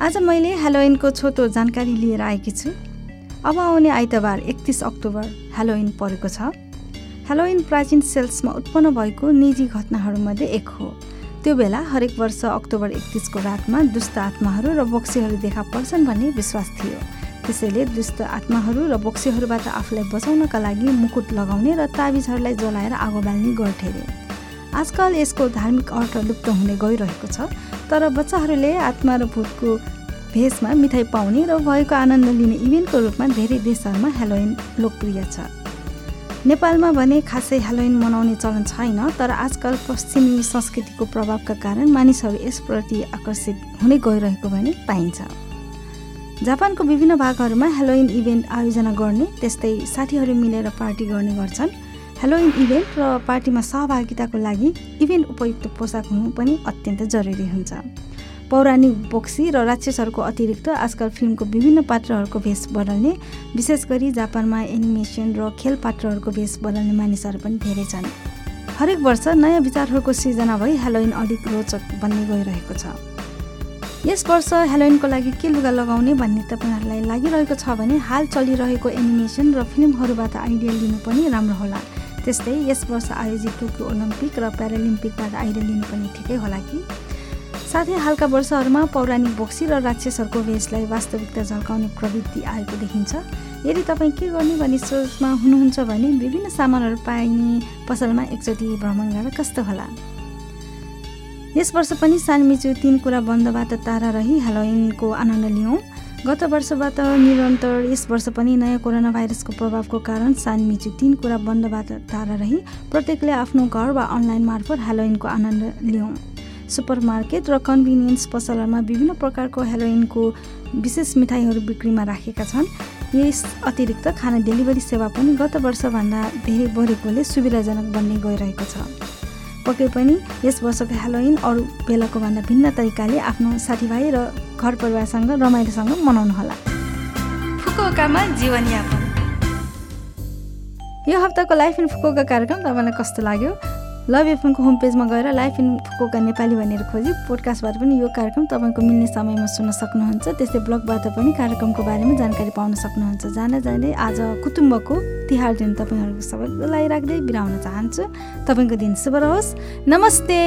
आज मैले हेलोइनको छोटो जानकारी लिएर आएकी छु। अब आउने आइतबार एकतिस अक्टोबर हेलोइन परेको छ। हेलोइन प्राचीन सेल्समा उत्पन्न भएको निजी घटनाहरूमध्ये एक हो। त्यो बेला हरेक वर्ष अक्टोबर एकतिसको रातमा दुष्ट आत्माहरू र बोक्सीहरू देखा पर्छन् भन्ने विश्वास थियो। त्यसैले दुष्ट आत्माहरू र बोक्सीहरूबाट आफूलाई बचाउनका लागि मुकुट लगाउने र ताबिजहरूलाई जलाएर आगो बाल्ने गर्थे अरे आजकल यसको धार्मिक अर्थ लुप्त हुने गइरहेको छ तर बच्चाहरूले आत्मा र भूतको भेषमा मिठाई पाउने र भएको आनन्द लिने इभेन्टको रूपमा धेरै देशहरूमा हेलोइन लोकप्रिय छ। नेपालमा भने खासै हेलोइन मनाउने चलन छैन तर आजकल पश्चिमी संस्कृतिको प्रभावका कारण मानिसहरू यसप्रति आकर्षित हुने गइरहेको भने पाइन्छ। जापानको विभिन्न भागहरूमा हेलोइन इभेन्ट आयोजना गर्ने त्यस्तै साथीहरू मिलेर पार्टी गर्ने गर्छन्। हेलोइन इभेन्ट र पार्टीमा सहभागिताको लागि इभेन्ट उपयुक्त पोसाक हुनु पनि अत्यन्त जरुरी हुन्छ। पौराणिक बोक्सी र राक्षसहरूको अतिरिक्त आजकल फिल्मको विभिन्न पात्रहरूको भेष बदल्ने विशेष गरी जापानमा एनिमेसन र खेल पात्रहरूको भेष बदल्ने मानिसहरू पनि धेरै छन्। हरेक वर्ष नयाँ विचारहरूको सिर्जना भई हेलोइन अलिक रोचक बन्ने गइरहेको छ। यस वर्ष हेलोइनको लागि के लुगा लगाउने भन्ने तपाईँहरूलाई लागिरहेको छ भने हाल चलिरहेको एनिमेसन र फिल्महरूबाट आइडिया लिनु पनि राम्रो होला। त्यस्तै यस वर्ष आयोजित टोकियो ओलम्पिक र प्यारालिम्पिकबाट आइडिया लिनु पनि ठिकै होला कि? साथै हालका वर्षहरूमा पौराणिक बोक्सी र राक्षसहरूको वेशलाई वास्तविकता झल्काउने प्रवृत्ति आएको देखिन्छ। यदि तपाईँ के गर्ने भन्ने सोचमा हुनुहुन्छ भने विभिन्न सामानहरू पाइने पसलमा एकचोटि भ्रमण गरेर कस्तो होला? यस वर्ष पनि सानमिचु तिन कुरा बन्दबाट टाढा रही हेलोइनको आनन्द लियौँ गत वर्षबाट निरन्तर यस वर्ष पनि नयाँ कोरोना भाइरसको प्रभावको कारण सानमिचु तिन कुरा बन्दबाट टाढा रही प्रत्येकले आफ्नो घर वा अनलाइन मार्फत हेलोइनको आनन्द लियौँ सुपरमार्केट र कन्भिनियन्स पसलहरूमा विभिन्न प्रकारको हेलोइनको विशेष मिठाईहरू बिक्रीमा राखेका छन्। यस अतिरिक्त खाना डेलिभरी सेवा पनि गत वर्षभन्दा धेरै बढेकोले सुविधाजनक बन्ने गइरहेको छ। पक्कै पनि यस वर्षको हेलोइन अरू बेलाको भन्दा भिन्न तरिकाले आफ्नो साथीभाइ र घर परिवारसँग रमाइलोसँग मनाउनुहोला फुकुकामा जीवनयापन यो हप्ताको लाइफ इन फुकुका कार्यक्रम तपाईँलाई कस्तो लाग्यो? लभ एफएमको होम पेजमा गएर लाइफ इन फुकुका नेपाली भनेर खोजी पोडकास्टबाट पनि यो कार्यक्रम तपाईँको मिल्ने समयमा सुन्न सक्नुहुन्छ। त्यस्तै ब्लगबाट पनि कार्यक्रमको बारेमा जानकारी पाउन सक्नुहुन्छ। जाँदा जाँदै आज कुटुम्बको तिहार दिन तपाईँहरूको सबैको लागि राख्दै बिराउन चाहन्छु। तपाईँको दिन शुभ रहोस्। नमस्ते।